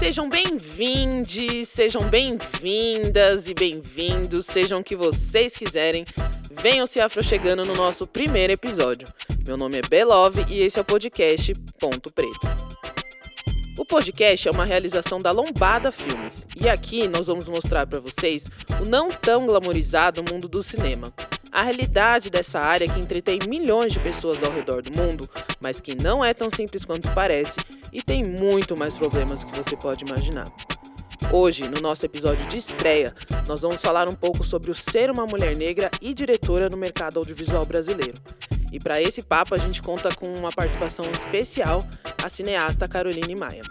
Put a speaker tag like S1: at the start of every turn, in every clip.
S1: Sejam bem-vindos, sejam bem-vindas e bem-vindos, sejam o que vocês quiserem. Venham se afrochegando no nosso primeiro episódio. Meu nome é Belove e esse é o podcast Ponto Preto. O podcast é uma realização da Lombada Filmes e aqui nós vamos mostrar para vocês o não tão glamorizado mundo do cinema. A realidade dessa área que entretém milhões de pessoas ao redor do mundo, mas que não é tão simples quanto parece e tem muito mais problemas que você pode imaginar. Hoje, no nosso episódio de estreia, nós vamos falar um pouco sobre o ser uma mulher negra e diretora no mercado audiovisual brasileiro. E para esse papo, a gente conta com uma participação especial, a cineasta Caroline Maia.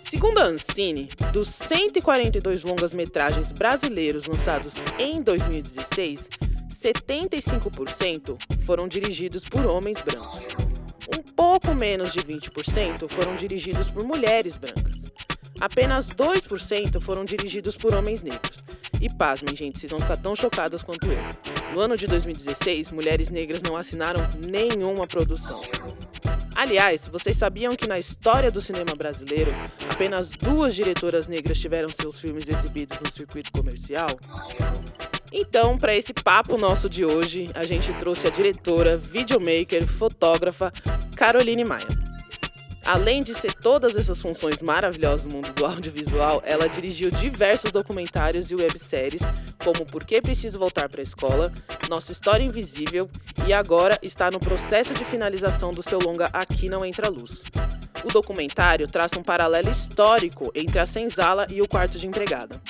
S1: Segundo a Ancine, dos 142 longas-metragens brasileiros lançados em 2016, 75% foram dirigidos por homens brancos. Um pouco menos de 20% foram dirigidos por mulheres brancas. Apenas 2% foram dirigidos por homens negros. E pasmem, gente, vocês vão ficar tão chocados quanto eu. No ano de 2016, mulheres negras não assinaram nenhuma produção. Aliás, vocês sabiam que na história do cinema brasileiro, apenas duas diretoras negras tiveram seus filmes exibidos no circuito comercial? Então, para esse papo nosso de hoje, a gente trouxe a diretora, videomaker, fotógrafa Caroline Maia. Além de ser todas essas funções maravilhosas no mundo do audiovisual, ela dirigiu diversos documentários e webséries, como Por que Preciso Voltar para a Escola, Nossa História Invisível e agora está no processo de finalização do seu longa Aqui Não Entra Luz. O documentário traça um paralelo histórico entre a senzala e o quarto de empregada.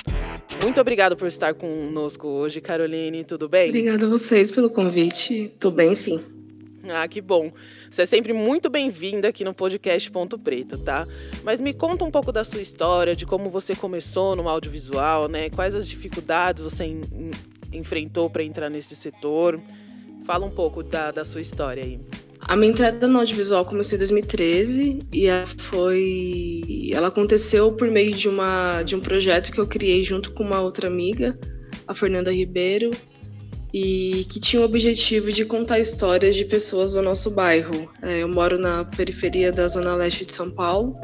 S1: Muito obrigado por estar conosco hoje, Caroline. Tudo bem?
S2: Obrigada a vocês pelo convite. Tô bem, sim.
S1: Ah, que bom. Você é sempre muito bem-vinda aqui no podcast Ponto Preto, tá? Mas me conta um pouco da sua história, de como você começou no audiovisual, né? Quais as dificuldades você en enfrentou para entrar nesse setor? Fala um pouco da, da sua história aí.
S2: A minha entrada no audiovisual começou em 2013 e foi, ela aconteceu por meio de uma de um projeto que eu criei junto com uma outra amiga, a Fernanda Ribeiro, e que tinha o objetivo de contar histórias de pessoas do nosso bairro. É, eu moro na periferia da zona leste de São Paulo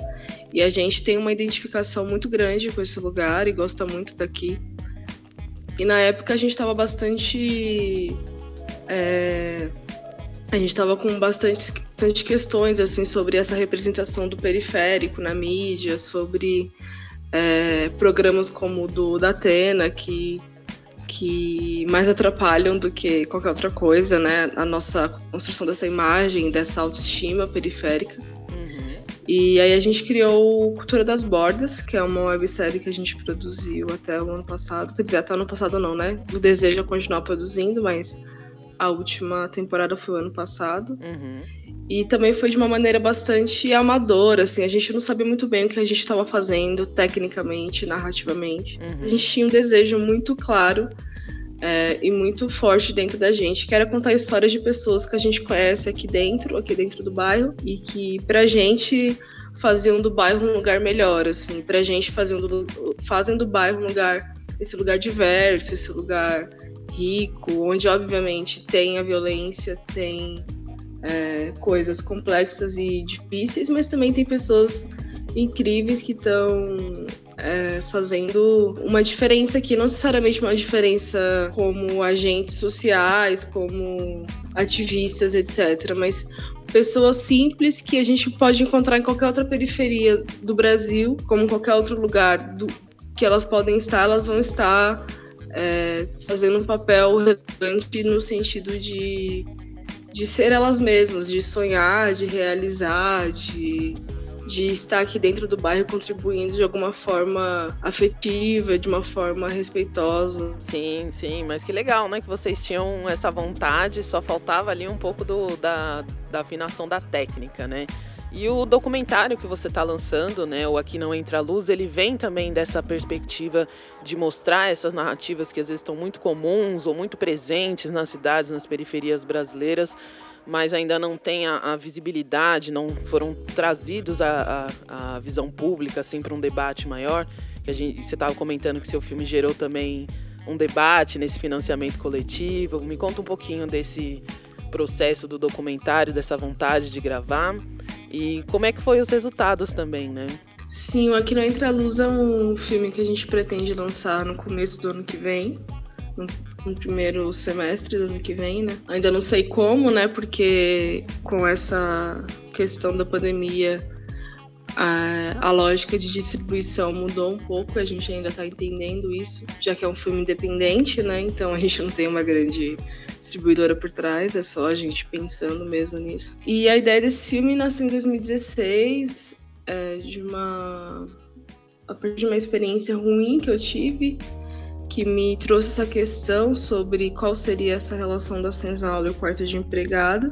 S2: e a gente tem uma identificação muito grande com esse lugar e gosta muito daqui. E na época a gente estava bastante é, a gente estava com bastante, bastante questões assim sobre essa representação do periférico na mídia, sobre é, programas como o do da Atena, que, que mais atrapalham do que qualquer outra coisa, né? A nossa construção dessa imagem, dessa autoestima periférica. Uhum. E aí a gente criou Cultura das Bordas, que é uma websérie que a gente produziu até o ano passado. Quer dizer, até o ano passado não, né? O desejo é continuar produzindo, mas a última temporada foi o ano passado. Uhum. E também foi de uma maneira bastante amadora, assim. A gente não sabia muito bem o que a gente estava fazendo, tecnicamente, narrativamente. Uhum. A gente tinha um desejo muito claro é, e muito forte dentro da gente, que era contar histórias de pessoas que a gente conhece aqui dentro, aqui dentro do bairro, e que pra gente faziam do bairro um lugar melhor, assim. Pra gente faziam do, fazem do bairro um lugar, esse lugar diverso, esse lugar rico, onde obviamente tem a violência, tem é, coisas complexas e difíceis, mas também tem pessoas incríveis que estão é, fazendo uma diferença aqui, não necessariamente uma diferença como agentes sociais, como ativistas, etc., mas pessoas simples que a gente pode encontrar em qualquer outra periferia do Brasil, como qualquer outro lugar do, que elas podem estar, elas vão estar é, fazendo um papel relevante no sentido de, de ser elas mesmas, de sonhar, de realizar, de, de estar aqui dentro do bairro contribuindo de alguma forma afetiva, de uma forma respeitosa.
S1: Sim, sim, mas que legal, né? Que vocês tinham essa vontade, só faltava ali um pouco do, da, da afinação da técnica, né? E o documentário que você está lançando, né, o Aqui Não Entra a Luz, ele vem também dessa perspectiva de mostrar essas narrativas que às vezes estão muito comuns ou muito presentes nas cidades, nas periferias brasileiras, mas ainda não têm a, a visibilidade, não foram trazidos à visão pública assim para um debate maior. Que a gente, você estava comentando que seu filme gerou também um debate nesse financiamento coletivo. Me conta um pouquinho desse processo do documentário, dessa vontade de gravar. E como é que foi os resultados também, né?
S2: Sim, o Aqui Não Entra Luz é um filme que a gente pretende lançar no começo do ano que vem, no, no, primeiro semestre do ano que vem, né? Ainda não sei como, né? Porque com essa questão da pandemia, a, a lógica de distribuição mudou um pouco, a gente ainda tá entendendo isso, já que é um filme independente, né? Então a gente não tem uma grande distribuidora por trás, é só a gente pensando mesmo nisso. E a ideia desse filme nasceu em 2016, é, de uma a partir de uma experiência ruim que eu tive, que me trouxe essa questão sobre qual seria essa relação da senzala e o quarto de empregada.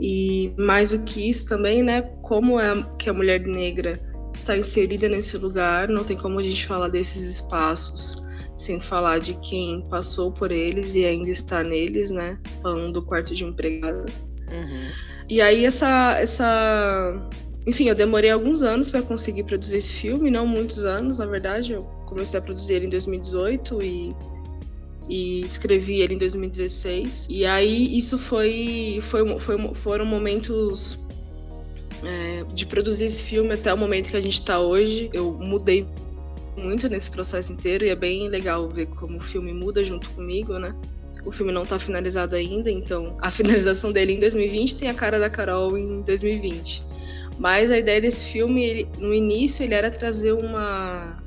S2: E mais do que isso também, né, como é que a mulher negra está inserida nesse lugar, não tem como a gente falar desses espaços sem falar de quem passou por eles e ainda está neles, né? Falando do quarto de empregada. Uhum. E aí essa essa enfim, eu demorei alguns anos para conseguir produzir esse filme, não muitos anos, na verdade. Eu comecei a produzir ele em 2018 e, e escrevi ele em 2016. E aí isso foi, foi, foi foram momentos é, de produzir esse filme até o momento que a gente está hoje. Eu mudei muito nesse processo inteiro e é bem legal ver como o filme muda junto comigo, né? O filme não está finalizado ainda, então a finalização dele em 2020 tem a cara da Carol em 2020. Mas a ideia desse filme, ele, no início, ele era trazer uma.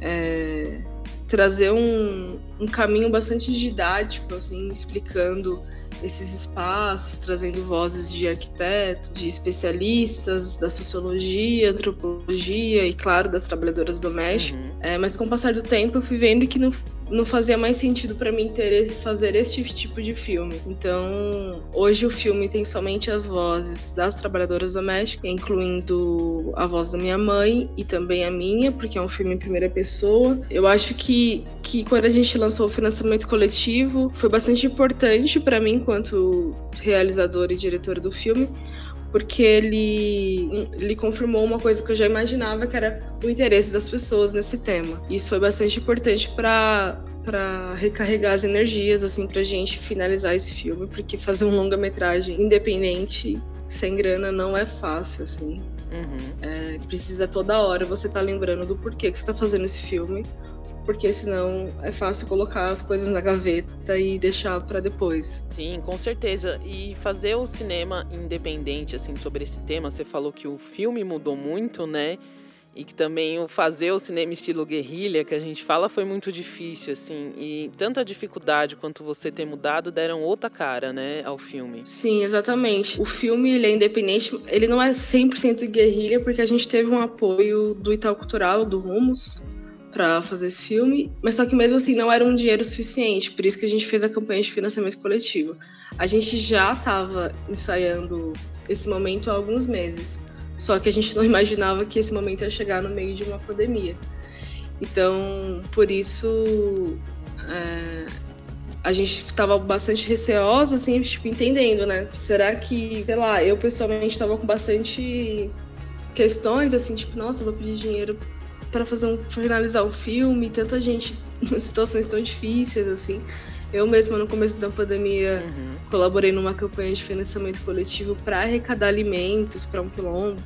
S2: É, trazer um, um caminho bastante didático, assim, explicando esses espaços, trazendo vozes de arquitetos, de especialistas da sociologia, antropologia e, claro, das trabalhadoras domésticas. Uhum. É, mas com o passar do tempo, eu fui vendo que não, não fazia mais sentido para mim ter, fazer esse tipo de filme. Então, hoje o filme tem somente as vozes das trabalhadoras domésticas, incluindo a voz da minha mãe e também a minha, porque é um filme em primeira pessoa. Eu acho que, que quando a gente lançou o financiamento coletivo, foi bastante importante para mim, enquanto realizadora e diretora do filme, porque ele, ele confirmou uma coisa que eu já imaginava, que era o interesse das pessoas nesse tema. Isso foi bastante importante para para recarregar as energias assim pra gente finalizar esse filme, porque fazer um longa-metragem independente sem grana não é fácil assim. Uhum. É, precisa toda hora você tá lembrando do porquê que você tá fazendo esse filme, porque senão é fácil colocar as coisas na gaveta e deixar para depois.
S1: Sim, com certeza. E fazer o cinema independente assim sobre esse tema, você falou que o filme mudou muito, né? E que também o fazer o cinema estilo guerrilha, que a gente fala, foi muito difícil, assim. E tanto a dificuldade quanto você ter mudado deram outra cara, né, ao filme.
S2: Sim, exatamente. O filme, ele é independente, ele não é 100% guerrilha, porque a gente teve um apoio do Itaú Cultural, do Rumos, para fazer esse filme, mas só que mesmo assim não era um dinheiro suficiente, por isso que a gente fez a campanha de financiamento coletivo. A gente já estava ensaiando esse momento há alguns meses, só que a gente não imaginava que esse momento ia chegar no meio de uma pandemia. Então, por isso, é, a gente estava bastante receosa, assim, tipo, entendendo, né? Será que, sei lá, eu pessoalmente estava com bastante questões, assim, tipo, nossa, vou pedir dinheiro para fazer um finalizar o filme, tanta gente em situações tão difíceis assim. Eu mesma no começo da pandemia uhum. colaborei numa campanha de financiamento coletivo para arrecadar alimentos para um quilombo.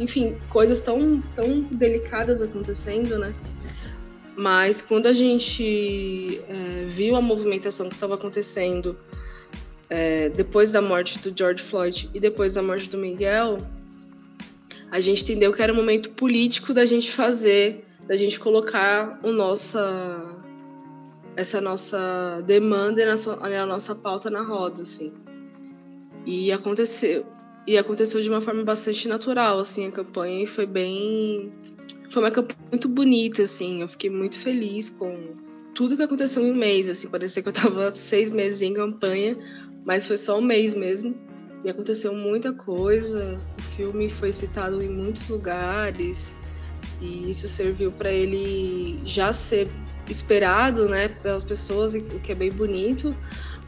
S2: Enfim, coisas tão tão delicadas acontecendo, né? Mas quando a gente é, viu a movimentação que estava acontecendo é, depois da morte do George Floyd e depois da morte do Miguel, a gente entendeu que era um momento político da gente fazer, da gente colocar o nossa, essa nossa demanda e a nossa, pauta na roda, assim. E aconteceu, e aconteceu de uma forma bastante natural, assim, a campanha e foi bem, foi uma campanha muito bonita, assim. Eu fiquei muito feliz com tudo que aconteceu em um mês, assim. Parecia que eu tava seis meses em campanha, mas foi só um mês mesmo. E aconteceu muita coisa. O filme foi citado em muitos lugares. E isso serviu para ele já ser esperado, né, pelas pessoas, o que é bem bonito,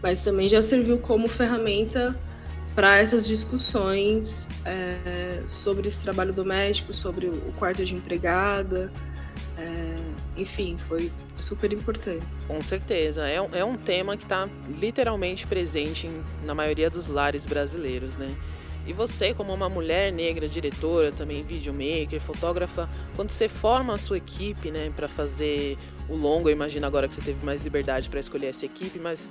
S2: mas também já serviu como ferramenta para essas discussões é, sobre esse trabalho doméstico, sobre o quarto de empregada, é, enfim, foi super importante.
S1: Com certeza. É, é um tema que está literalmente presente em, na maioria dos lares brasileiros, né? E você, como uma mulher negra, diretora, também videomaker, fotógrafa, quando você forma a sua equipe, né, para fazer o longo, eu imagino agora que você teve mais liberdade para escolher essa equipe, mas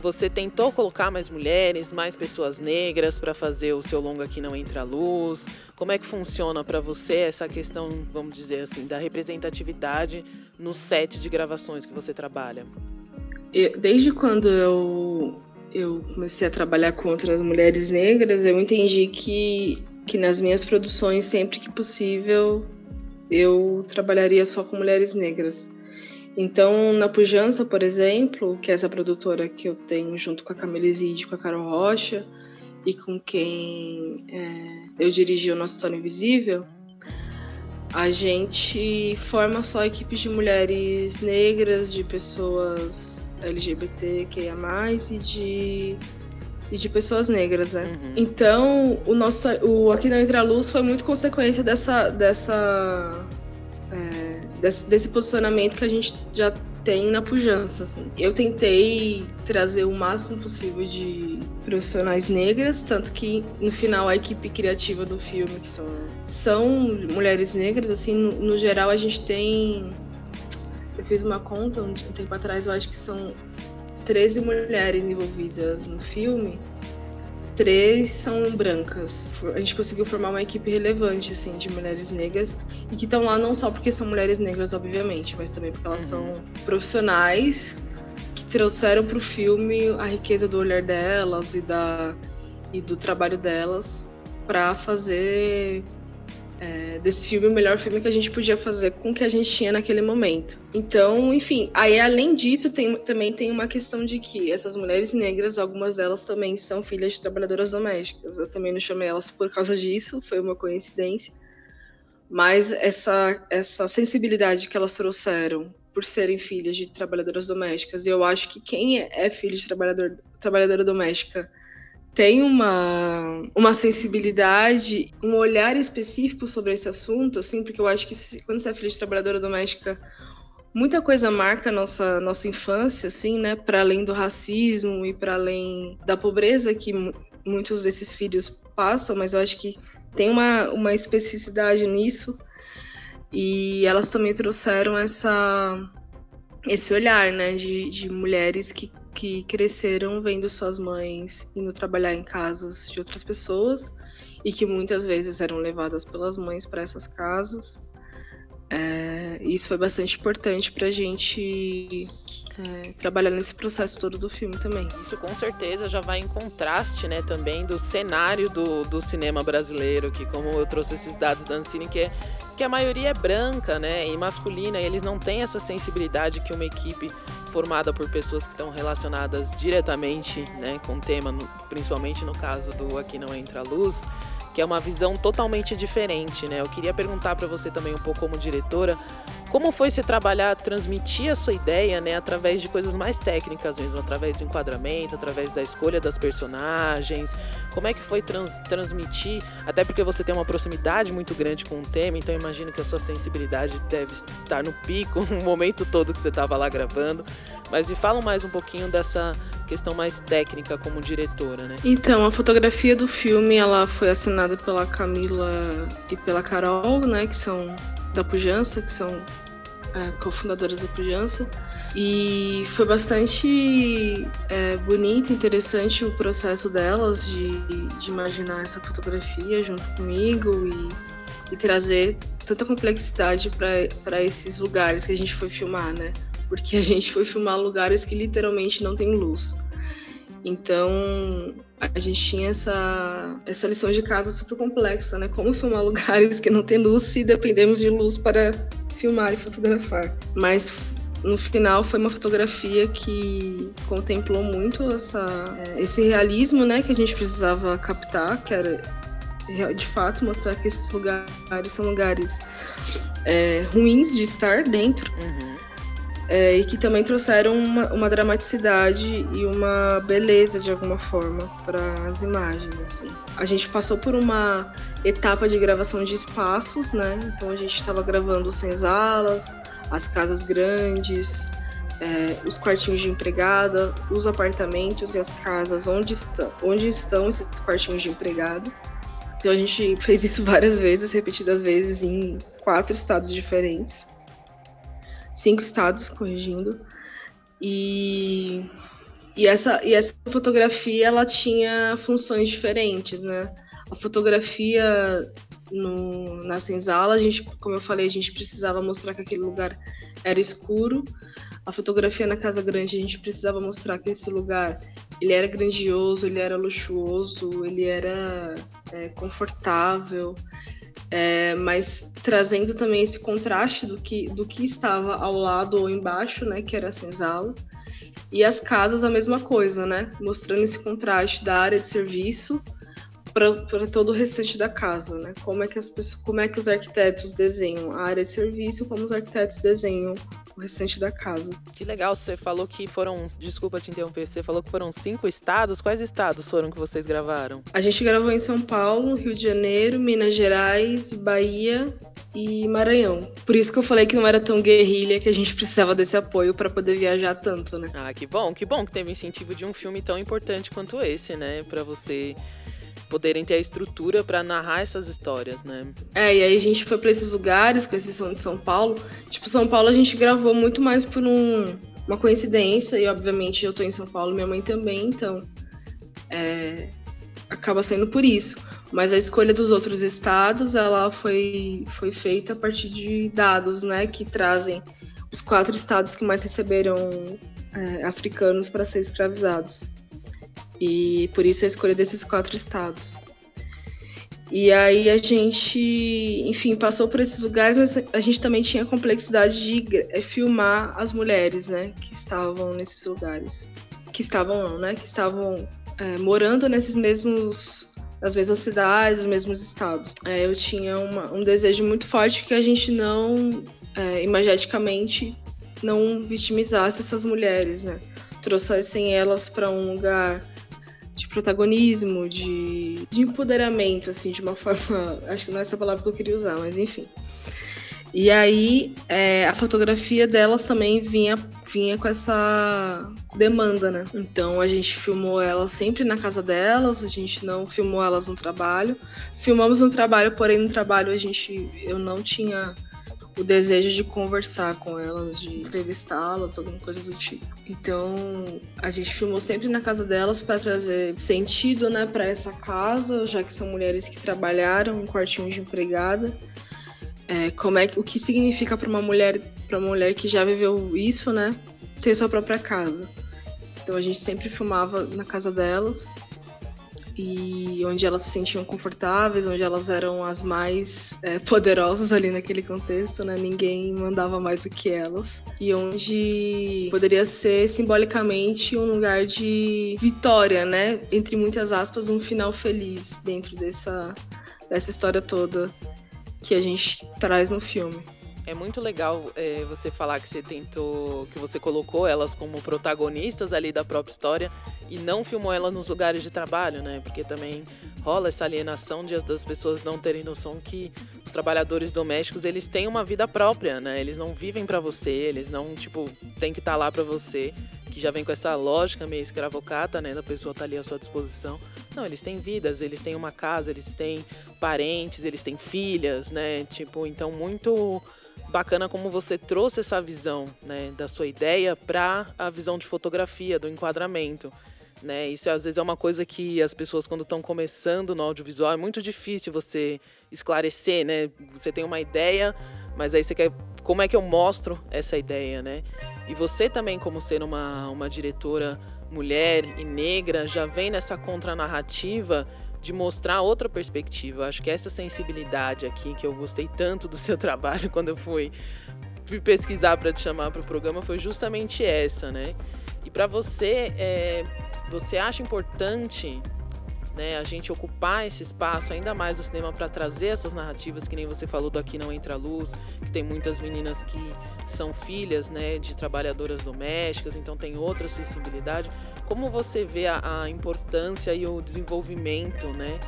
S1: você tentou colocar mais mulheres, mais pessoas negras para fazer o seu longo aqui não entra luz? Como é que funciona para você essa questão, vamos dizer assim, da representatividade nos sets de gravações que você trabalha?
S2: Eu, desde quando eu eu comecei a trabalhar com outras mulheres negras, eu entendi que, que nas minhas produções, sempre que possível, eu trabalharia só com mulheres negras. Então, na Pujança, por exemplo, que é essa produtora que eu tenho junto com a Camila Zid, com a Carol Rocha, e com quem é, eu dirigi o nosso História Invisível, a gente forma só equipes de mulheres negras, de pessoas LGBTQIA+, e de, e de pessoas negras, né? Uhum. Então, o nosso o Aqui Não Entra Luz foi muito consequência dessa, dessa desse, desse, posicionamento que a gente já tem na pujança, assim. Eu tentei trazer o máximo possível de profissionais negras, tanto que no final a equipe criativa do filme, que são, são mulheres negras, assim, no, no geral a gente tem eu fiz uma conta um tempo atrás, eu acho que são 13 mulheres envolvidas no filme. Três são brancas. A gente conseguiu formar uma equipe relevante, assim, de mulheres negras. E que estão lá não só porque são mulheres negras, obviamente, mas também porque elas são uhum. profissionais que trouxeram para o filme a riqueza do olhar delas e, da, e do trabalho delas para fazer é, desse filme o melhor filme que a gente podia fazer com o que a gente tinha naquele momento. Então, enfim, aí além disso, tem, também tem uma questão de que essas mulheres negras, algumas delas também são filhas de trabalhadoras domésticas. Eu também não chamei elas por causa disso, foi uma coincidência. Mas essa, essa sensibilidade que elas trouxeram por serem filhas de trabalhadoras domésticas, e eu acho que quem é filho de trabalhador, trabalhadora doméstica tem uma, uma sensibilidade, um olhar específico sobre esse assunto, assim, porque eu acho que se, quando você é filha de trabalhadora doméstica, muita coisa marca nossa, nossa infância, assim, né, para além do racismo e para além da pobreza que muitos desses filhos passam, mas eu acho que tem uma, uma especificidade nisso, e elas também trouxeram essa, esse olhar, né, de, de mulheres que que cresceram vendo suas mães indo trabalhar em casas de outras pessoas e que muitas vezes eram levadas pelas mães para essas casas. É, isso foi bastante importante para a gente é, trabalhar nesse processo todo do filme também.
S1: Isso com certeza já vai em contraste, né, também do cenário do, do cinema brasileiro, que como eu trouxe esses dados da Ancine, que é que a maioria é branca, né, e masculina, e eles não têm essa sensibilidade que uma equipe formada por pessoas que estão relacionadas diretamente, né, com o tema, principalmente no caso do Aqui Não Entra Luz, que é uma visão totalmente diferente, né? Eu queria perguntar para você também um pouco como diretora, como foi se trabalhar, transmitir a sua ideia, né, através de coisas mais técnicas mesmo, através do enquadramento, através da escolha das personagens? Como é que foi trans, transmitir? Até porque você tem uma proximidade muito grande com o tema, então imagino que a sua sensibilidade deve estar no pico o momento todo que você estava lá gravando. Mas me fala mais um pouquinho dessa questão mais técnica como diretora, né?
S2: Então, a fotografia do filme ela foi assinada pela Camila e pela Carol, né, que são da Pujança, que são é, cofundadoras da Pujança. E foi bastante é, bonito, interessante o processo delas de, de imaginar essa fotografia junto comigo e, e trazer tanta complexidade para esses lugares que a gente foi filmar, né? porque a gente foi filmar lugares que literalmente não tem luz. Então, a gente tinha essa, essa lição de casa super complexa, né? Como filmar lugares que não tem luz se dependemos de luz para filmar e fotografar. Mas no final foi uma fotografia que contemplou muito essa, é, esse realismo, né, que a gente precisava captar, que era de fato mostrar que esses lugares são lugares é, ruins de estar dentro. Uhum é, e que também trouxeram uma, uma, dramaticidade e uma beleza de alguma forma para as imagens. Assim. A gente passou por uma etapa de gravação de espaços, né? Então a gente estava gravando senzalas, as casas grandes, é, os quartinhos de empregada, os apartamentos e as casas onde estão, onde estão esses quartinhos de empregada. Então a gente fez isso várias vezes, repetidas vezes, em quatro estados diferentes. Cinco estados, corrigindo. E, e, essa, e essa fotografia, ela tinha funções diferentes, né? A fotografia no, na senzala, a gente, como eu falei, a gente precisava mostrar que aquele lugar era escuro. A fotografia na Casa Grande, a gente precisava mostrar que esse lugar ele era grandioso, ele era luxuoso, ele era é, confortável, é, mas trazendo também esse contraste do que, do que estava ao lado ou embaixo, né, que era a senzala. E as casas a mesma coisa, né, mostrando esse contraste da área de serviço para todo o restante da casa, né? Como é que as pessoas, como é que os arquitetos desenham a área de serviço, como os arquitetos desenham o restante da casa.
S1: Que legal, você falou que foram, desculpa te interromper, você falou que foram cinco estados. Quais estados foram que vocês gravaram?
S2: A gente gravou em São Paulo, Rio de Janeiro, Minas Gerais, Bahia e Maranhão. Por isso que eu falei que não era tão guerrilha que a gente precisava desse apoio para poder viajar tanto, né?
S1: Ah, que bom, que bom que teve incentivo de um filme tão importante quanto esse, né, para você poderem ter a estrutura para narrar essas histórias, né?
S2: É, e aí a gente foi para esses lugares, com exceção de São Paulo. Tipo, São Paulo a gente gravou muito mais por um, uma coincidência, e obviamente eu tô em São Paulo, minha mãe também, então é, acaba sendo por isso. Mas a escolha dos outros estados, ela foi, foi feita a partir de dados, né, que trazem os quatro estados que mais receberam é, africanos para ser escravizados. E por isso a escolha desses quatro estados. E aí a gente, enfim, passou por esses lugares, mas a gente também tinha a complexidade de é, filmar as mulheres, né, que estavam nesses lugares. Que estavam não, né, que estavam é, morando nesses mesmos, nas mesmas cidades, nos mesmos estados. É, eu tinha uma, um desejo muito forte que a gente não, é, imageticamente, não vitimizasse essas mulheres, né, trouxessem elas para um lugar de protagonismo, de, de empoderamento, assim, de uma forma. Acho que não é essa palavra que eu queria usar, mas enfim. E aí é, a fotografia delas também vinha, vinha com essa demanda, né? Então a gente filmou elas sempre na casa delas, a gente não filmou elas no trabalho. Filmamos no trabalho, porém no trabalho a gente eu não tinha o desejo de conversar com elas, de entrevistá-las, alguma coisa do tipo. Então, a gente filmou sempre na casa delas para trazer sentido, né, para essa casa, já que são mulheres que trabalharam um quartinho de empregada. É, como é o que significa para uma mulher, para uma mulher que já viveu isso, né, ter sua própria casa. Então a gente sempre filmava na casa delas e onde elas se sentiam confortáveis, onde elas eram as mais é, poderosas ali naquele contexto, né? Ninguém mandava mais do que elas. E onde poderia ser simbolicamente um lugar de vitória, né? Entre muitas aspas, um final feliz dentro dessa, dessa história toda que a gente traz no filme.
S1: É muito legal é, você falar que você tentou, que você colocou elas como protagonistas ali da própria história e não filmou elas nos lugares de trabalho, né? Porque também rola essa alienação de, das pessoas não terem noção que os trabalhadores domésticos eles têm uma vida própria, né? Eles não vivem para você, eles não tipo tem que estar tá lá para você, que já vem com essa lógica meio escravocata, né? Da pessoa estar tá ali à sua disposição. Não, eles têm vidas, eles têm uma casa, eles têm parentes, eles têm filhas, né? Tipo, então muito bacana como você trouxe essa visão né, da sua ideia para a visão de fotografia, do enquadramento. Né? Isso às vezes é uma coisa que as pessoas, quando estão começando no audiovisual, é muito difícil você esclarecer. Né? Você tem uma ideia, mas aí você quer. Como é que eu mostro essa ideia? Né? E você também, como ser uma, uma diretora mulher e negra, já vem nessa contranarrativa de mostrar outra perspectiva. Eu acho que essa sensibilidade aqui, que eu gostei tanto do seu trabalho quando eu fui pesquisar para te chamar para o programa, foi justamente essa, né? E para você, é, você acha importante né, a gente ocupar esse espaço ainda mais do cinema para trazer essas narrativas que nem você falou do Aqui Não Entra Luz, que tem muitas meninas que são filhas né, de trabalhadoras domésticas, então tem outra sensibilidade. Como você vê a, a importância e o desenvolvimento né,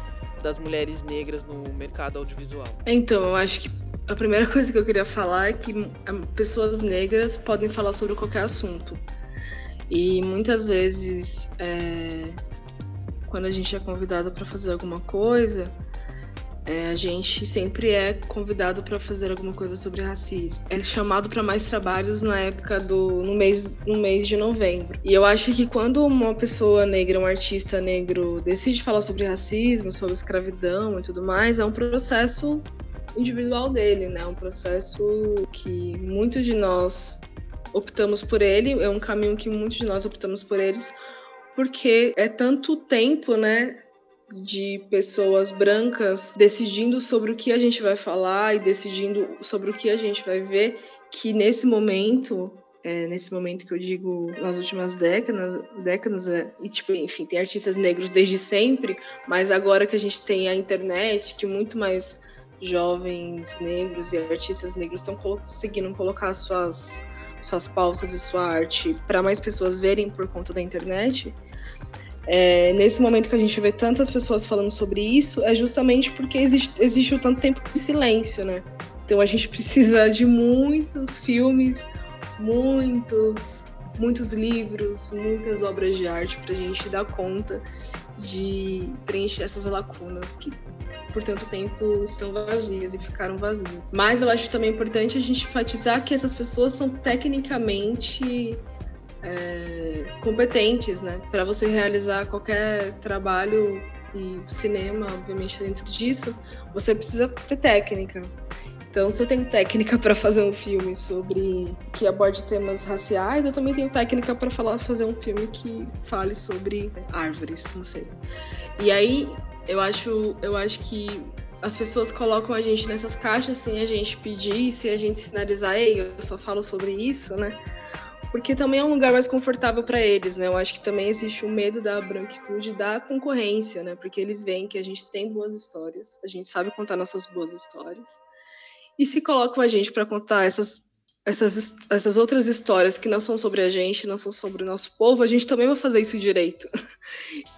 S1: das mulheres negras no mercado audiovisual?
S2: Então, eu acho que a primeira coisa que eu queria falar é que pessoas negras podem falar sobre qualquer assunto. E muitas vezes é, quando a gente é convidado para fazer alguma coisa, é, a gente sempre é convidado para fazer alguma coisa sobre racismo. É chamado para mais trabalhos na época do no mês no mês de novembro. E eu acho que quando uma pessoa negra, um artista negro decide falar sobre racismo, sobre escravidão e tudo mais, é um processo individual dele, né? Um processo que muitos de nós optamos por ele, é um caminho que muitos de nós optamos por eles, porque é tanto tempo, né? De pessoas brancas decidindo sobre o que a gente vai falar e decidindo sobre o que a gente vai ver, que nesse momento, é, nesse momento que eu digo nas últimas décadas, décadas é, e tipo, enfim, tem artistas negros desde sempre, mas agora que a gente tem a internet, que muito mais jovens negros e artistas negros estão conseguindo colocar suas suas pautas e sua arte para mais pessoas verem por conta da internet, é, nesse momento que a gente vê tantas pessoas falando sobre isso, é justamente porque existe, existe o tanto tempo de silêncio, né? Então a gente precisa de muitos filmes, muitos, muitos livros, muitas obras de arte para a gente dar conta de preencher essas lacunas que por tanto tempo estão vazias e ficaram vazias. Mas eu acho também importante a gente enfatizar que essas pessoas são tecnicamente é, competentes, né? Para você realizar qualquer trabalho e cinema, obviamente, dentro disso, você precisa ter técnica. Então, se eu tenho técnica para fazer um filme sobre que aborde temas raciais, eu também tenho técnica para falar fazer um filme que fale sobre árvores, não sei. E aí, eu acho, eu acho que as pessoas colocam a gente nessas caixas sem a gente pedir, sem a gente sinalizar, ei, eu só falo sobre isso, né? Porque também é um lugar mais confortável para eles, né? Eu acho que também existe o medo da branquitude da concorrência, né? Porque eles veem que a gente tem boas histórias, a gente sabe contar nossas boas histórias. E se colocam a gente para contar essas essas, essas outras histórias que não são sobre a gente, não são sobre o nosso povo, a gente também vai fazer isso direito.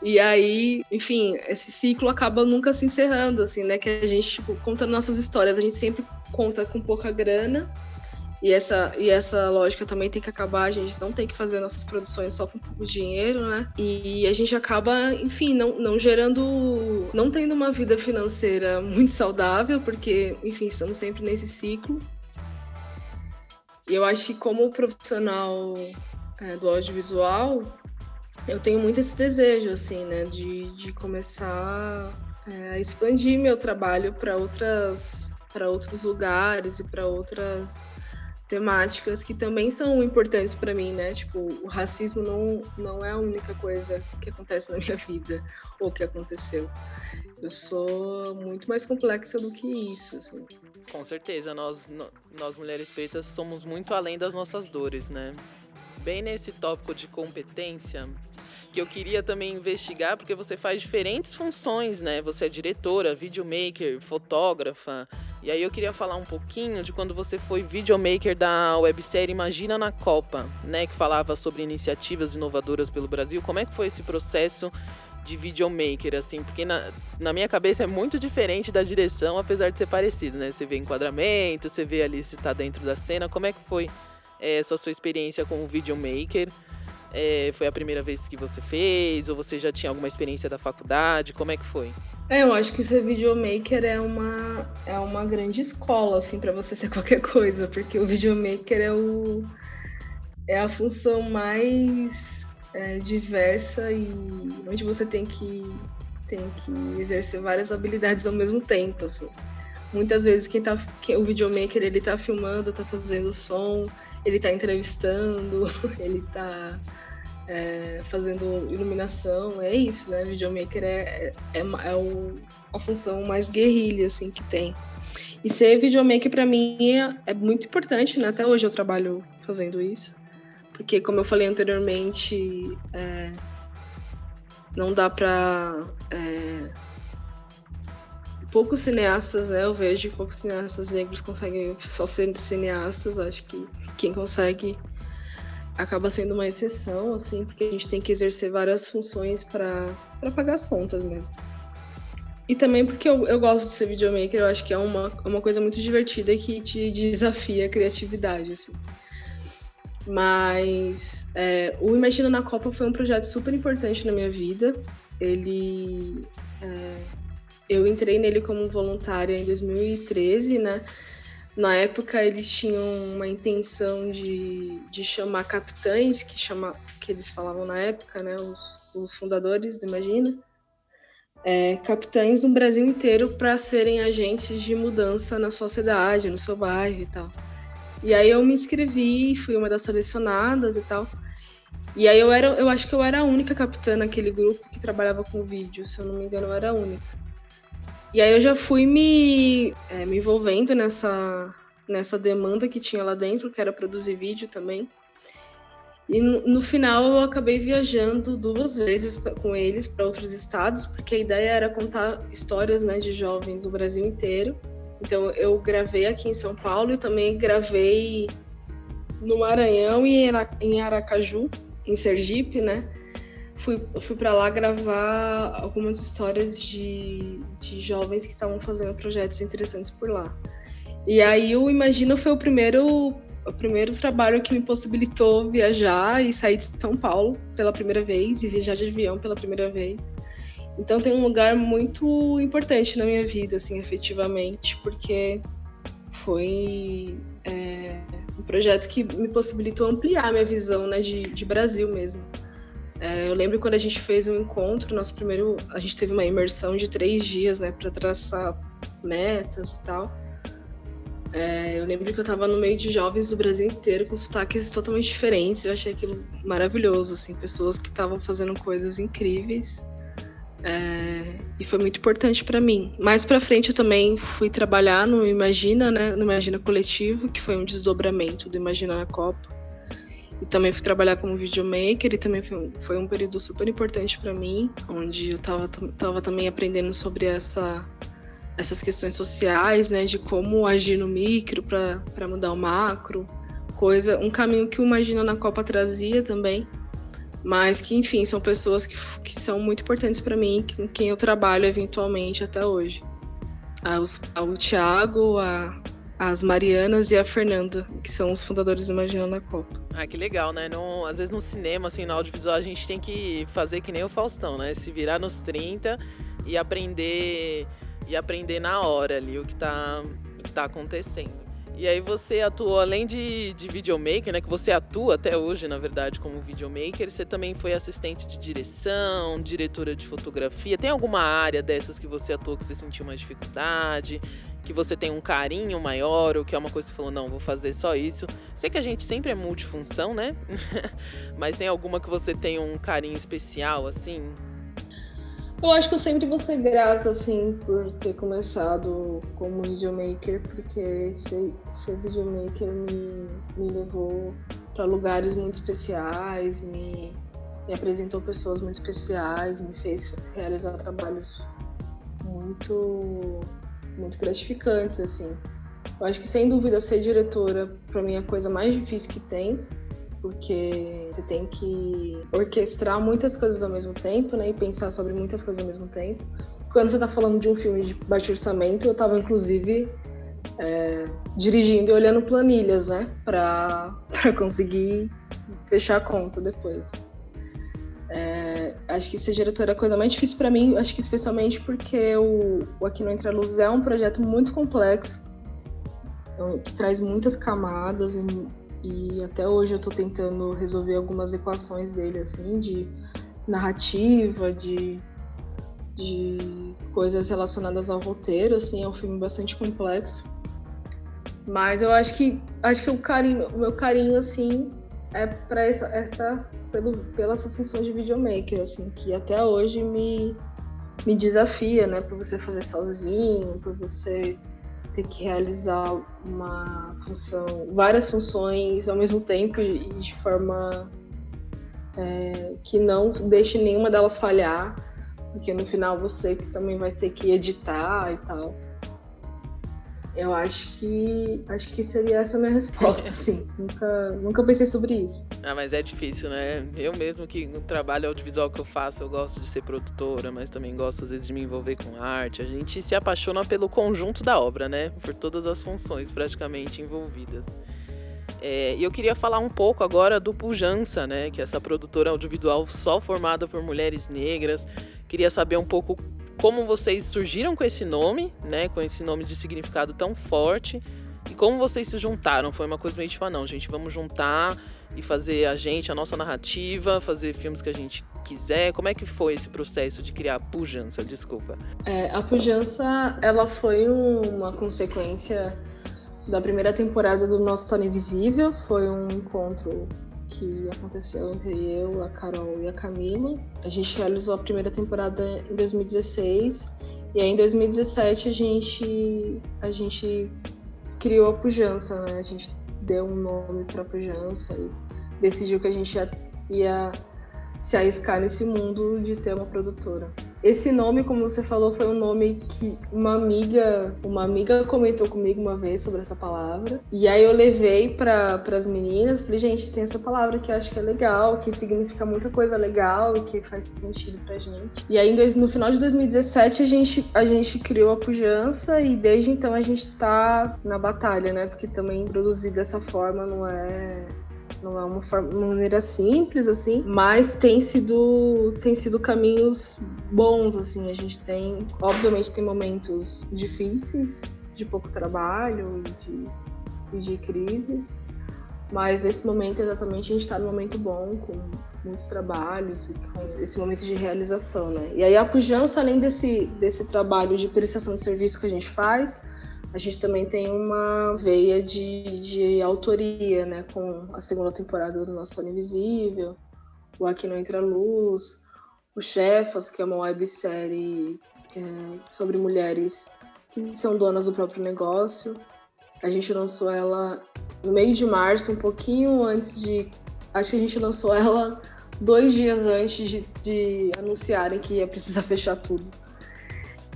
S2: E aí, enfim, esse ciclo acaba nunca se encerrando, assim, né? Que a gente, tipo, conta nossas histórias, a gente sempre conta com pouca grana, e essa, e essa lógica também tem que acabar, a gente não tem que fazer nossas produções só com pouco dinheiro, né? E a gente acaba, enfim, não, não gerando, não tendo uma vida financeira muito saudável, porque, enfim, estamos sempre nesse ciclo. E eu acho que como profissional é, do audiovisual, eu tenho muito esse desejo, assim, né, de, de começar é, a expandir meu trabalho para outras para outros lugares e para outras temáticas que também são importantes para mim, né? Tipo, o racismo não, não é a única coisa que acontece na minha vida ou que aconteceu. Eu sou muito mais complexa do que isso, assim.
S1: Com certeza, nós, nós mulheres pretas somos muito além das nossas dores, né? Bem nesse tópico de competência, que eu queria também investigar, porque você faz diferentes funções, né? Você é diretora, videomaker, fotógrafa, e aí eu queria falar um pouquinho de quando você foi videomaker da websérie Imagina na Copa, né, que falava sobre iniciativas inovadoras pelo Brasil. Como é que foi esse processo de videomaker, assim? Porque na, na minha cabeça é muito diferente da direção, apesar de ser parecido, né? Você vê enquadramento, você vê ali se tá dentro da cena. Como é que foi é, essa sua experiência como videomaker? É, foi a primeira vez que você fez? Ou você já tinha alguma experiência da faculdade? Como é que foi?
S2: É, eu acho que ser videomaker é uma, é uma grande escola, assim, para você ser qualquer coisa, porque o videomaker é, o, é a função mais é, diversa e onde você tem que, tem que exercer várias habilidades ao mesmo tempo, assim. Muitas vezes quem tá, o videomaker, ele tá filmando, tá fazendo som, ele tá entrevistando, ele tá é, fazendo iluminação, é isso, né? Videomaker é, é, é o, a função mais guerrilha, assim, que tem. E ser videomaker para mim é, é, muito importante, né? Até hoje eu trabalho fazendo isso. Porque, como eu falei anteriormente, é, não dá pra. É, poucos cineastas, né? Eu vejo que poucos cineastas negros conseguem só ser cineastas. Acho que quem consegue acaba sendo uma exceção, assim, porque a gente tem que exercer várias funções para pagar as contas mesmo. E também porque eu, eu gosto de ser videomaker, eu acho que é uma, uma coisa muito divertida que te desafia a criatividade, assim. Mas é, o Imagina na Copa foi um projeto super importante na minha vida. Ele é, Eu entrei nele como voluntária em 2013, né? Na época eles tinham uma intenção de, de chamar capitães, que, chama, que eles falavam na época, né? Os, os fundadores do Imagina. É, capitães no Brasil inteiro para serem agentes de mudança na sua cidade, no seu bairro e tal. E aí eu me inscrevi, fui uma das selecionadas e tal. E aí eu era, eu acho que eu era a única capitã naquele grupo que trabalhava com vídeo, se eu não me engano, eu era a única. E aí eu já fui me, é, me envolvendo nessa, nessa demanda que tinha lá dentro, que era produzir vídeo também. E no, no final eu acabei viajando duas vezes pra, com eles para outros estados, porque a ideia era contar histórias né, de jovens do Brasil inteiro. Então eu gravei aqui em São Paulo e também gravei no Maranhão e em Aracaju, em Sergipe, né? Fui, fui para lá gravar algumas histórias de, de jovens que estavam fazendo projetos interessantes por lá. E aí o Imagina foi o primeiro o primeiro trabalho que me possibilitou viajar e sair de São Paulo pela primeira vez e viajar de avião pela primeira vez. Então tem um lugar muito importante na minha vida, assim, efetivamente, porque foi é, um projeto que me possibilitou ampliar minha visão né, de, de Brasil mesmo. É, eu lembro quando a gente fez um encontro, nosso primeiro, a gente teve uma imersão de três dias, né, para traçar metas e tal. É, eu lembro que eu estava no meio de jovens do Brasil inteiro com sotaques totalmente diferentes. Eu achei aquilo maravilhoso, assim, pessoas que estavam fazendo coisas incríveis. É, e foi muito importante para mim. Mais para frente eu também fui trabalhar no Imagina, né, no Imagina Coletivo, que foi um desdobramento do Imagina na Copa. E também fui trabalhar como videomaker e também foi um, foi um período super importante para mim, onde eu tava, tava também aprendendo sobre essa, essas questões sociais, né, de como agir no micro para mudar o macro, coisa, um caminho que o Imagina na Copa trazia também, mas que, enfim, são pessoas que, que são muito importantes para mim, com quem eu trabalho eventualmente até hoje. Ah, os, o Thiago, a, as Marianas e a Fernanda, que são os fundadores do Imaginando na Copa.
S1: Ah, que legal, né? No, às vezes no cinema, assim, no audiovisual, a gente tem que fazer que nem o Faustão, né? Se virar nos 30 e aprender e aprender na hora ali o que tá, o que tá acontecendo. E aí você atuou, além de, de videomaker, né? Que você atua até hoje, na verdade, como videomaker, você também foi assistente de direção, diretora de fotografia. Tem alguma área dessas que você atuou que você sentiu mais dificuldade? que você tem um carinho maior, ou que é uma coisa que você falou, não, vou fazer só isso. Sei que a gente sempre é multifunção, né? Mas tem alguma que você tem um carinho especial, assim?
S2: Eu acho que eu sempre vou ser grata, assim, por ter começado como videomaker, porque ser, ser videomaker me, me levou para lugares muito especiais, me, me apresentou pessoas muito especiais, me fez realizar trabalhos muito muito gratificantes, assim. Eu acho que, sem dúvida, ser diretora, para mim, é a coisa mais difícil que tem, porque você tem que orquestrar muitas coisas ao mesmo tempo, né? E pensar sobre muitas coisas ao mesmo tempo. Quando você tá falando de um filme de baixo orçamento, eu tava, inclusive, é, dirigindo e olhando planilhas, né? Pra conseguir fechar a conta depois. É, acho que ser diretora é a coisa mais difícil para mim, acho que especialmente porque o, o Aqui no Entra Luz é um projeto muito complexo, então, que traz muitas camadas e, e até hoje eu estou tentando resolver algumas equações dele, assim, de narrativa, de, de coisas relacionadas ao roteiro, assim, é um filme bastante complexo. Mas eu acho que acho que o carinho, o meu carinho assim é para essa, é pra, pelo, pela essa função de videomaker, assim, que até hoje me, me desafia, né? Por você fazer sozinho, por você ter que realizar uma função, várias funções ao mesmo tempo e de forma é, que não deixe nenhuma delas falhar, porque no final você que também vai ter que editar e tal. Eu acho que acho que seria essa a minha resposta, assim. nunca, nunca pensei sobre isso.
S1: Ah, mas é difícil, né? Eu mesmo que no trabalho audiovisual que eu faço, eu gosto de ser produtora, mas também gosto às vezes de me envolver com arte. A gente se apaixona pelo conjunto da obra, né? Por todas as funções praticamente envolvidas. É, e eu queria falar um pouco agora do Pujança, né? Que é essa produtora audiovisual só formada por mulheres negras. Queria saber um pouco como vocês surgiram com esse nome, né? Com esse nome de significado tão forte. E como vocês se juntaram? Foi uma coisa meio tipo, ah, não, gente, vamos juntar e fazer a gente, a nossa narrativa, fazer filmes que a gente quiser. Como é que foi esse processo de criar a Pujança? Desculpa.
S2: É, a Pujança, ela foi uma consequência da primeira temporada do nosso Tony Invisível. Foi um encontro que aconteceu entre eu, a Carol e a Camila. A gente realizou a primeira temporada em 2016 e aí em 2017 a gente a gente criou a Pujança, né? A gente deu um nome para a Pujança e decidiu que a gente ia, ia se arriscar nesse mundo de ter uma produtora. Esse nome, como você falou, foi um nome que uma amiga, uma amiga comentou comigo uma vez sobre essa palavra. E aí eu levei para as meninas, falei, gente, tem essa palavra que eu acho que é legal, que significa muita coisa legal e que faz sentido pra gente. E aí no final de 2017 a gente a gente criou a Pujança e desde então a gente tá na batalha, né? Porque também produzir dessa forma não é não é uma, maneira simples assim, mas tem sido tem sido caminhos bons assim. A gente tem, obviamente, tem momentos difíceis de pouco trabalho e de, de crises, mas nesse momento exatamente a gente está num momento bom com muitos trabalhos com esse momento de realização, né? E aí a pujança, além desse desse trabalho de prestação de serviço que a gente faz, a gente também tem uma veia de, de autoria, né? Com a segunda temporada do Nosso Sono Invisível, o Aqui Não Entra Luz, o Chefas, que é uma websérie é, sobre mulheres que são donas do próprio negócio. A gente lançou ela no meio de março, um pouquinho antes de. Acho que a gente lançou ela dois dias antes de, de anunciarem que ia precisar fechar tudo.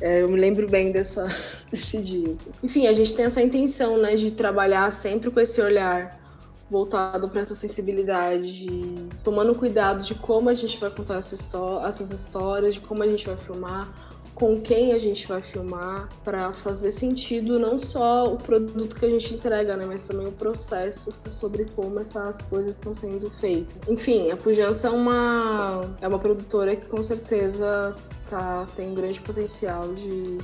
S2: É, eu me lembro bem dessa, desse dia. Assim. Enfim, a gente tem essa intenção, né, de trabalhar sempre com esse olhar voltado para essa sensibilidade, tomando cuidado de como a gente vai contar essa essas histórias, de como a gente vai filmar, com quem a gente vai filmar, para fazer sentido não só o produto que a gente entrega, né, mas também o processo sobre como essas coisas estão sendo feitas. Enfim, a Pujança é uma, é uma produtora que com certeza tá, tem um grande potencial de,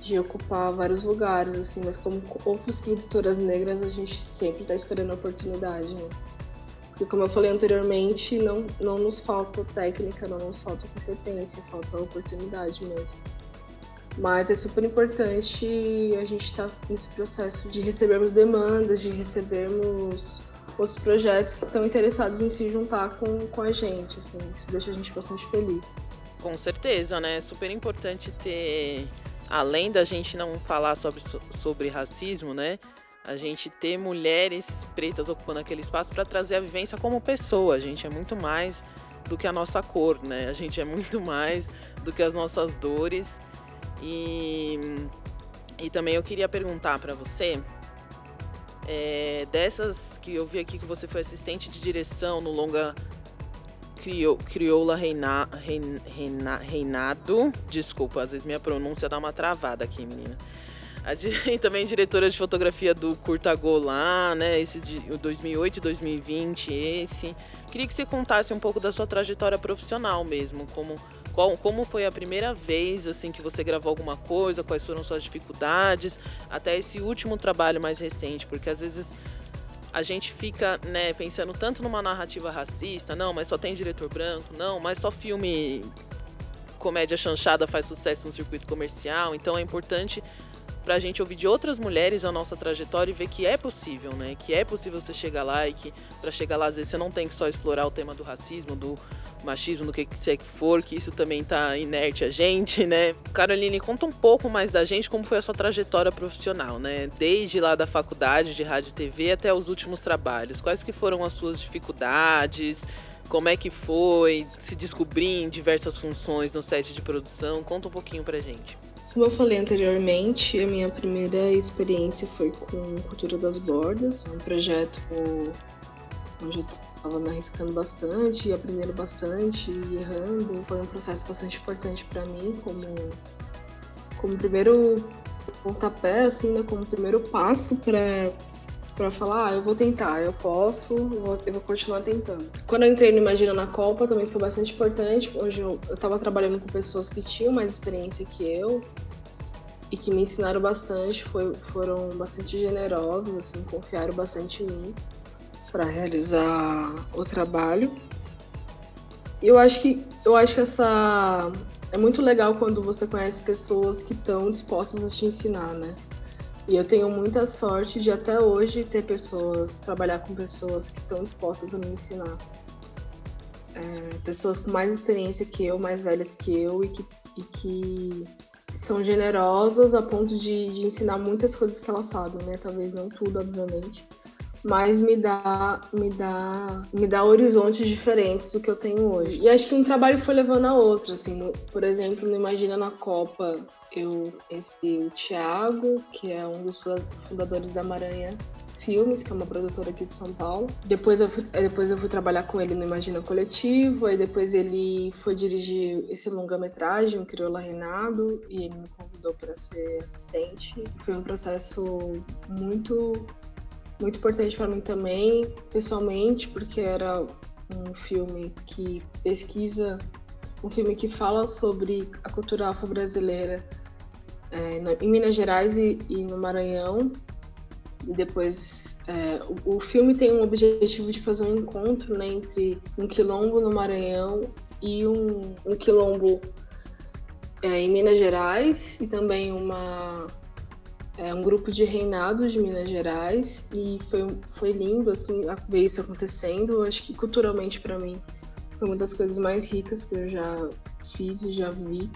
S2: de ocupar vários lugares, assim, mas como outras produtoras negras, a gente sempre está esperando a oportunidade, né? Porque, como eu falei anteriormente, não, não nos falta técnica, não nos falta competência, falta oportunidade mesmo. Mas é super importante a gente estar tá nesse processo de recebermos demandas, de recebermos outros projetos que estão interessados em se juntar com, com a gente. Assim, isso deixa a gente bastante feliz.
S1: Com certeza, né? É super importante ter, além da gente não falar sobre, sobre racismo, né? A gente ter mulheres pretas ocupando aquele espaço para trazer a vivência como pessoa. A gente é muito mais do que a nossa cor, né? A gente é muito mais do que as nossas dores. E, e também eu queria perguntar para você, é, dessas que eu vi aqui que você foi assistente de direção no longa criou, crioula reina, reina, reinado. Desculpa, às vezes minha pronúncia dá uma travada aqui, menina. A, e também diretora de fotografia do Curta lá, né? Esse de 2008 e 2020, esse. Queria que você contasse um pouco da sua trajetória profissional mesmo, como qual, como foi a primeira vez assim que você gravou alguma coisa, quais foram suas dificuldades, até esse último trabalho mais recente, porque às vezes a gente fica, né, pensando tanto numa narrativa racista, não, mas só tem diretor branco, não, mas só filme comédia chanchada faz sucesso no circuito comercial, então é importante para a gente ouvir de outras mulheres a nossa trajetória e ver que é possível, né? Que é possível você chegar lá e que para chegar lá às vezes você não tem que só explorar o tema do racismo, do machismo, do que que for, que isso também tá inerte a gente, né? Caroline, conta um pouco mais da gente como foi a sua trajetória profissional, né? Desde lá da faculdade de rádio e TV até os últimos trabalhos. Quais que foram as suas dificuldades? Como é que foi se descobrir em diversas funções no set de produção? Conta um pouquinho pra gente.
S2: Como eu falei anteriormente, a minha primeira experiência foi com Cultura das Bordas, um projeto onde estava me arriscando bastante, aprendendo bastante e errando. Foi um processo bastante importante para mim, como, como primeiro pontapé, assim, né, como primeiro passo para para falar, ah, eu vou tentar, eu posso, eu vou, eu vou, continuar tentando. Quando eu entrei no Imagina na Copa, também foi bastante importante. Hoje eu, eu tava trabalhando com pessoas que tinham mais experiência que eu e que me ensinaram bastante, foi, foram bastante generosas, assim, confiaram bastante em mim para realizar o trabalho. E eu acho que eu acho que essa é muito legal quando você conhece pessoas que estão dispostas a te ensinar, né? E eu tenho muita sorte de até hoje ter pessoas, trabalhar com pessoas que estão dispostas a me ensinar. É, pessoas com mais experiência que eu, mais velhas que eu e que, e que são generosas a ponto de, de ensinar muitas coisas que elas sabem, né? Talvez não tudo, obviamente mas me dá, me dá, me dá horizontes diferentes do que eu tenho hoje. E acho que um trabalho foi levando a outro, assim, no, por exemplo, no Imagina na Copa, eu esse o Thiago, que é um dos fundadores da Maranhã Filmes, que é uma produtora aqui de São Paulo. Depois eu fui, depois eu fui trabalhar com ele no Imagina Coletivo, aí depois ele foi dirigir esse longa-metragem, o Crioula Reinado, e ele me convidou para ser assistente. Foi um processo muito muito importante para mim também, pessoalmente, porque era um filme que pesquisa, um filme que fala sobre a cultura afro-brasileira é, em Minas Gerais e, e, no Maranhão. Depois, é, o, o, filme tem um objetivo de fazer um encontro né, entre um quilombo no Maranhão e um, um quilombo é, em Minas Gerais e também uma é um grupo de reinados de Minas Gerais e foi, foi lindo assim ver isso acontecendo. Acho que culturalmente para mim foi uma das coisas mais ricas que eu já fiz e já vi.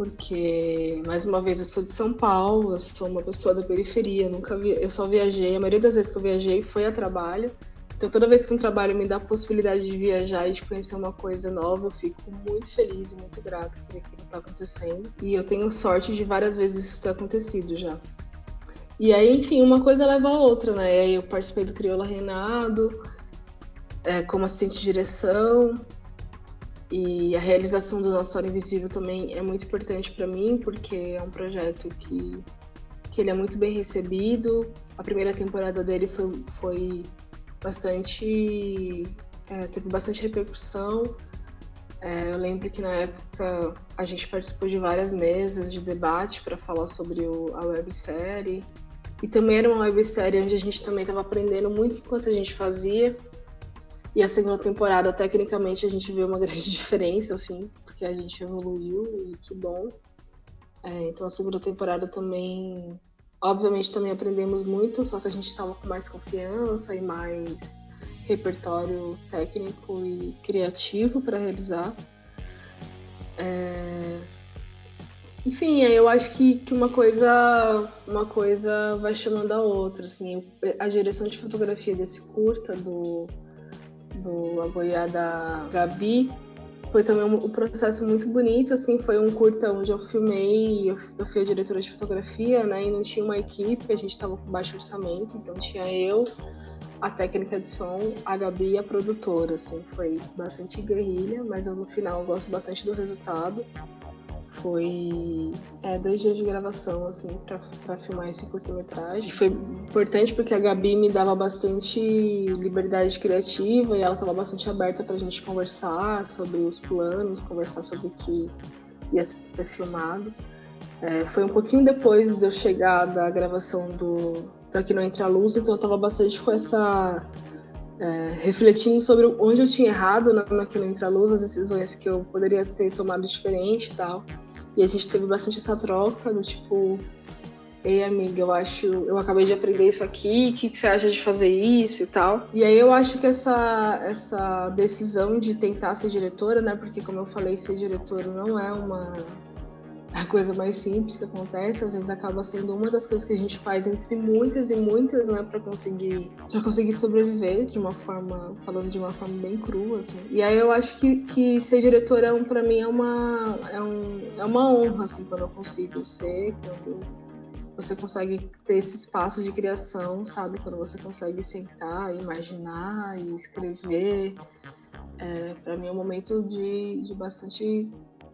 S2: Porque mais uma vez eu sou de São Paulo, eu sou uma pessoa da periferia, nunca vi, eu só viajei, a maioria das vezes que eu viajei foi a trabalho. Então, toda vez que um trabalho me dá a possibilidade de viajar e de conhecer uma coisa nova, eu fico muito feliz e muito grata por aquilo que está acontecendo. E eu tenho sorte de várias vezes isso ter acontecido já. E aí, enfim, uma coisa leva a outra, né? Eu participei do Crioula Reinado, é, como assistente de direção. E a realização do Nosso Hora Invisível também é muito importante para mim, porque é um projeto que, que ele é muito bem recebido. A primeira temporada dele foi, foi bastante. É, teve bastante repercussão. É, eu lembro que na época a gente participou de várias mesas de debate para falar sobre o, a websérie. E também era uma websérie onde a gente também estava aprendendo muito enquanto a gente fazia. E a segunda temporada, tecnicamente, a gente viu uma grande diferença, assim, porque a gente evoluiu e que bom. É, então a segunda temporada também Obviamente também aprendemos muito, só que a gente estava com mais confiança e mais repertório técnico e criativo para realizar. É... Enfim, eu acho que, que uma coisa uma coisa vai chamando a outra. Assim, a direção de fotografia desse curta do, do Aboiá da Gabi foi também um, um, processo muito bonito, assim, foi um curta onde eu filmei, eu, eu fui a diretora de fotografia, né, e não tinha uma equipe, a gente estava com baixo orçamento, então tinha eu, a técnica de som, a Gabi e a produtora, assim, foi bastante guerrilha, mas eu, no final eu gosto bastante do resultado. Foi é, dois dias de gravação, assim, para filmar esse curta-metragem. Foi importante porque a Gabi me dava bastante liberdade criativa e ela estava bastante aberta para a gente conversar sobre os planos, conversar sobre o que ia ser filmado. É, foi um pouquinho depois de eu chegar da gravação do, do Aqui Não Entra a Luz, então eu estava bastante com essa é, refletindo sobre onde eu tinha errado na, na Não Entra a Luz, as decisões que eu poderia ter tomado diferente e tal. E a gente teve bastante essa troca do tipo, ei amiga, eu acho, eu acabei de aprender isso aqui, o que, que, você acha de fazer isso e tal. E aí eu acho que essa, essa decisão de tentar ser diretora, né? Porque como eu falei, ser diretora não é uma a coisa mais simples que acontece, às vezes acaba sendo uma das coisas que a gente faz entre muitas e muitas, né, para conseguir para conseguir sobreviver de uma forma, falando de uma forma bem crua, assim. E aí eu acho que, que ser diretora um, para mim é uma é, um, é uma honra assim quando eu consigo ser, quando você consegue ter esse espaço de criação, sabe? Quando você consegue sentar, imaginar e escrever. É, para mim é um momento de, de bastante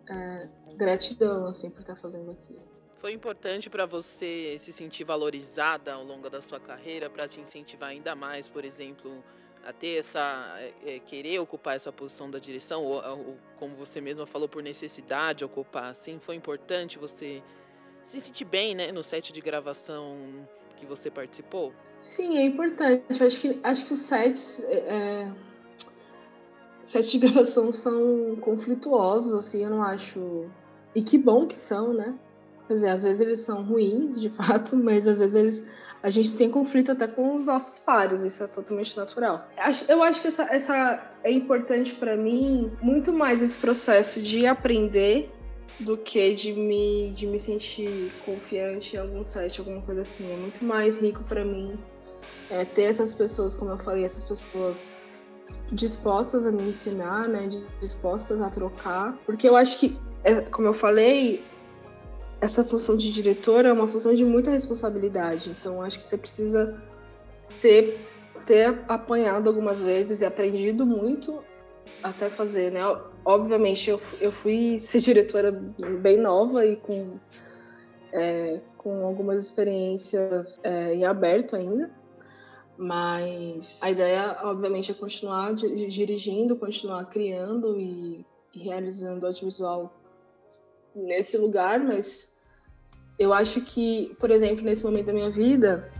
S2: é, gratidão, assim, por estar fazendo aquilo.
S1: Foi importante para você se sentir valorizada ao longo da sua carreira para te incentivar ainda mais, por exemplo, a ter essa é, querer ocupar essa posição da direção ou, ou, como você mesma falou por necessidade ocupar assim? Foi importante você se sentir bem né no set de gravação que você participou?
S2: Sim é importante. Acho que acho que os sets é, é sets de gravação são conflituosos assim eu não acho e que bom que são né Quer dizer, às vezes eles são ruins, de fato, mas às vezes eles a gente tem conflito até com os nossos pares, isso é totalmente natural. Eu acho que essa, essa é importante para mim, muito mais esse processo de aprender do que de me, de me sentir confiante em algum site, alguma coisa assim. É muito mais rico para mim é, ter essas pessoas, como eu falei, essas pessoas dispostas a me ensinar, né, dispostas a trocar, porque eu acho que, é, como eu falei, essa função de diretor é uma função de muita responsabilidade. Então, acho que você precisa ter, ter apanhado algumas vezes e aprendido muito até fazer, né? Obviamente, eu, eu fui ser diretora bem nova e com, é, com algumas experiências é, em aberto ainda. Mas a ideia, obviamente, é continuar dirigindo, continuar criando e, e realizando audiovisual nesse lugar, mas eu acho que, por exemplo, nesse momento da minha vida,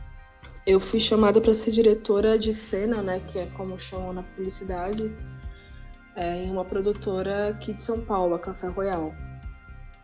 S2: eu fui chamada para ser diretora de cena, né, que é como chamam na publicidade, é, em uma produtora aqui de São Paulo, a Café Royal.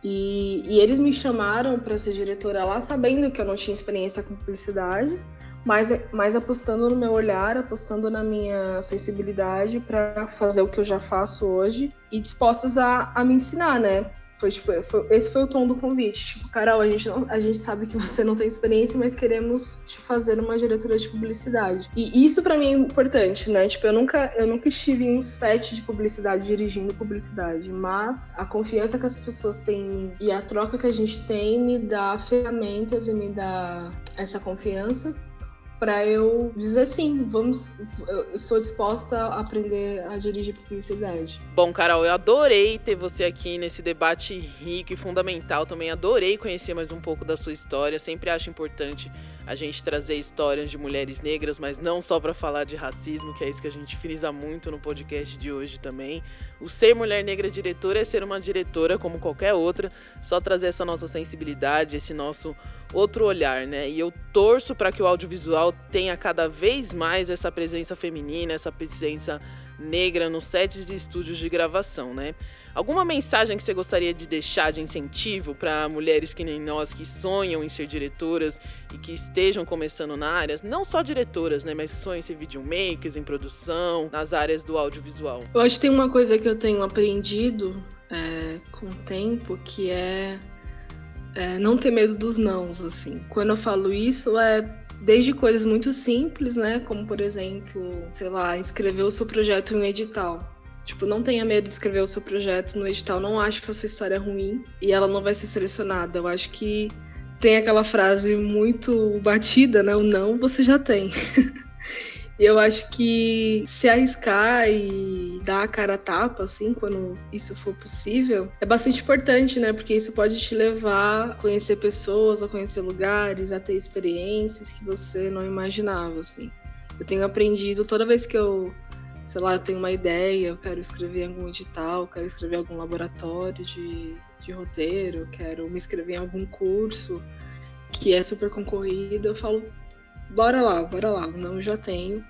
S2: E, e eles me chamaram para ser diretora lá, sabendo que eu não tinha experiência com publicidade, mas, mas apostando no meu olhar, apostando na minha sensibilidade para fazer o que eu já faço hoje e dispostos a, a me ensinar, né? Foi, tipo, foi, esse foi o tom do convite. Tipo, Carol, a gente, não, a gente sabe que você não tem experiência, mas queremos te fazer uma diretora de publicidade. E isso para mim é importante, né? Tipo, eu nunca, eu nunca estive em um set de publicidade dirigindo publicidade, mas a confiança que as pessoas têm e a troca que a gente tem me dá ferramentas e me dá essa confiança para eu dizer sim, vamos, eu sou disposta a aprender a dirigir publicidade.
S1: Bom, Carol, eu adorei ter você aqui nesse debate rico e fundamental. Também adorei conhecer mais um pouco da sua história. Sempre acho importante a gente trazer histórias de mulheres negras, mas não só para falar de racismo, que é isso que a gente frisa muito no podcast de hoje também. O ser mulher negra diretora é ser uma diretora como qualquer outra, só trazer essa nossa sensibilidade, esse nosso outro olhar, né? E eu torço para que o audiovisual tenha cada vez mais essa presença feminina, essa presença negra nos sets e estúdios de gravação, né? Alguma mensagem que você gostaria de deixar de incentivo para mulheres que nem nós que sonham em ser diretoras e que estejam começando na área, não só diretoras, né, mas que sonham em ser videomakers, em produção, nas áreas do audiovisual?
S2: Eu acho que tem uma coisa que eu tenho aprendido é, com o tempo que é, é não ter medo dos nãos, assim. Quando eu falo isso é desde coisas muito simples, né, como por exemplo, sei lá, escrever o seu projeto em um edital. Tipo, não tenha medo de escrever o seu projeto no edital. Não acho que a sua história é ruim e ela não vai ser selecionada. Eu acho que tem aquela frase muito batida, né? O não você já tem. E eu acho que se arriscar e dar a cara a tapa, assim, quando isso for possível, é bastante importante, né? Porque isso pode te levar a conhecer pessoas, a conhecer lugares, a ter experiências que você não imaginava, assim. Eu tenho aprendido toda vez que eu sei lá, eu tenho uma ideia, eu quero escrever em algum edital, quero escrever em algum laboratório de, de roteiro, quero me inscrever em algum curso que é super concorrido, eu falo, bora lá, bora lá, não já tenho.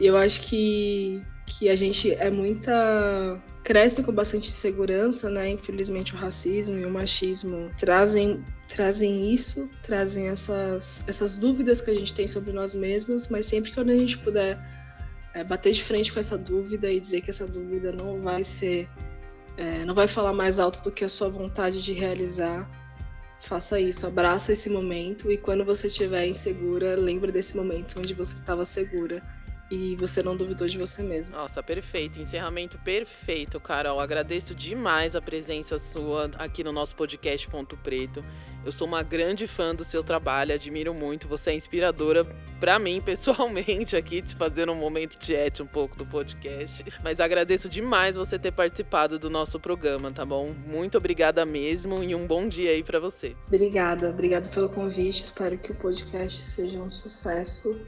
S2: E eu acho que, que a gente é muita. cresce com bastante segurança, né? Infelizmente o racismo e o machismo trazem, trazem isso, trazem essas, essas dúvidas que a gente tem sobre nós mesmos, mas sempre que a gente puder é, bater de frente com essa dúvida e dizer que essa dúvida não vai ser, é, não vai falar mais alto do que a sua vontade de realizar, faça isso, abraça esse momento e quando você estiver insegura, lembre desse momento onde você estava segura e você não duvidou de você mesmo.
S1: Nossa, perfeito. Encerramento perfeito, Carol. Agradeço demais a presença sua aqui no nosso podcast Ponto Preto. Eu sou uma grande fã do seu trabalho, admiro muito. Você é inspiradora para mim, pessoalmente, aqui, te fazendo um momento chat um pouco do podcast. Mas agradeço demais você ter participado do nosso programa, tá bom? Muito obrigada mesmo e um bom dia aí para você.
S2: Obrigada, obrigada pelo convite. Espero que o podcast seja um sucesso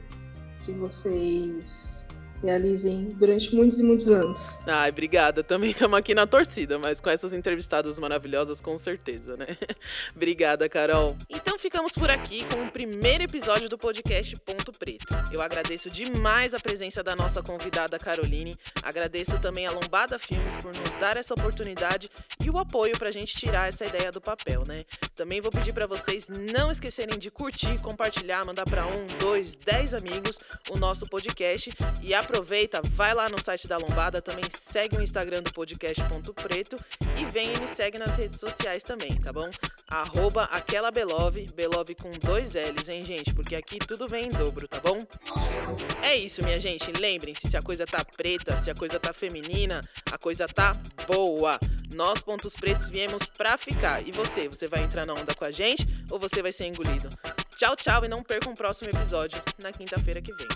S2: que vocês realizem durante muitos e muitos anos.
S1: Ai, obrigada. Também estamos aqui na torcida, mas com essas entrevistadas maravilhosas, com certeza, né? obrigada, Carol. Então ficamos por aqui com o primeiro episódio do podcast Ponto Preto. Eu agradeço demais a presença da nossa convidada Caroline. Agradeço também a Lombada Filmes por nos dar essa oportunidade e o apoio para a gente tirar essa ideia do papel, né? Também vou pedir para vocês não esquecerem de curtir, compartilhar, mandar para um, dois, dez amigos o nosso podcast e aproveitar aproveita, vai lá no site da Lombada, também segue o Instagram do podcast Ponto Preto e vem e me segue nas redes sociais também, tá bom? Arroba aquela Belove, Belove com dois L's, hein, gente? Porque aqui tudo vem em dobro, tá bom? É isso, minha gente. Lembrem-se, se a coisa tá preta, se a coisa tá feminina, a coisa tá boa. Nós, Pontos Pretos, viemos pra ficar. E você? Você vai entrar na onda com a gente ou você vai ser engolido? Tchau, tchau e não perca o próximo episódio na quinta-feira que vem.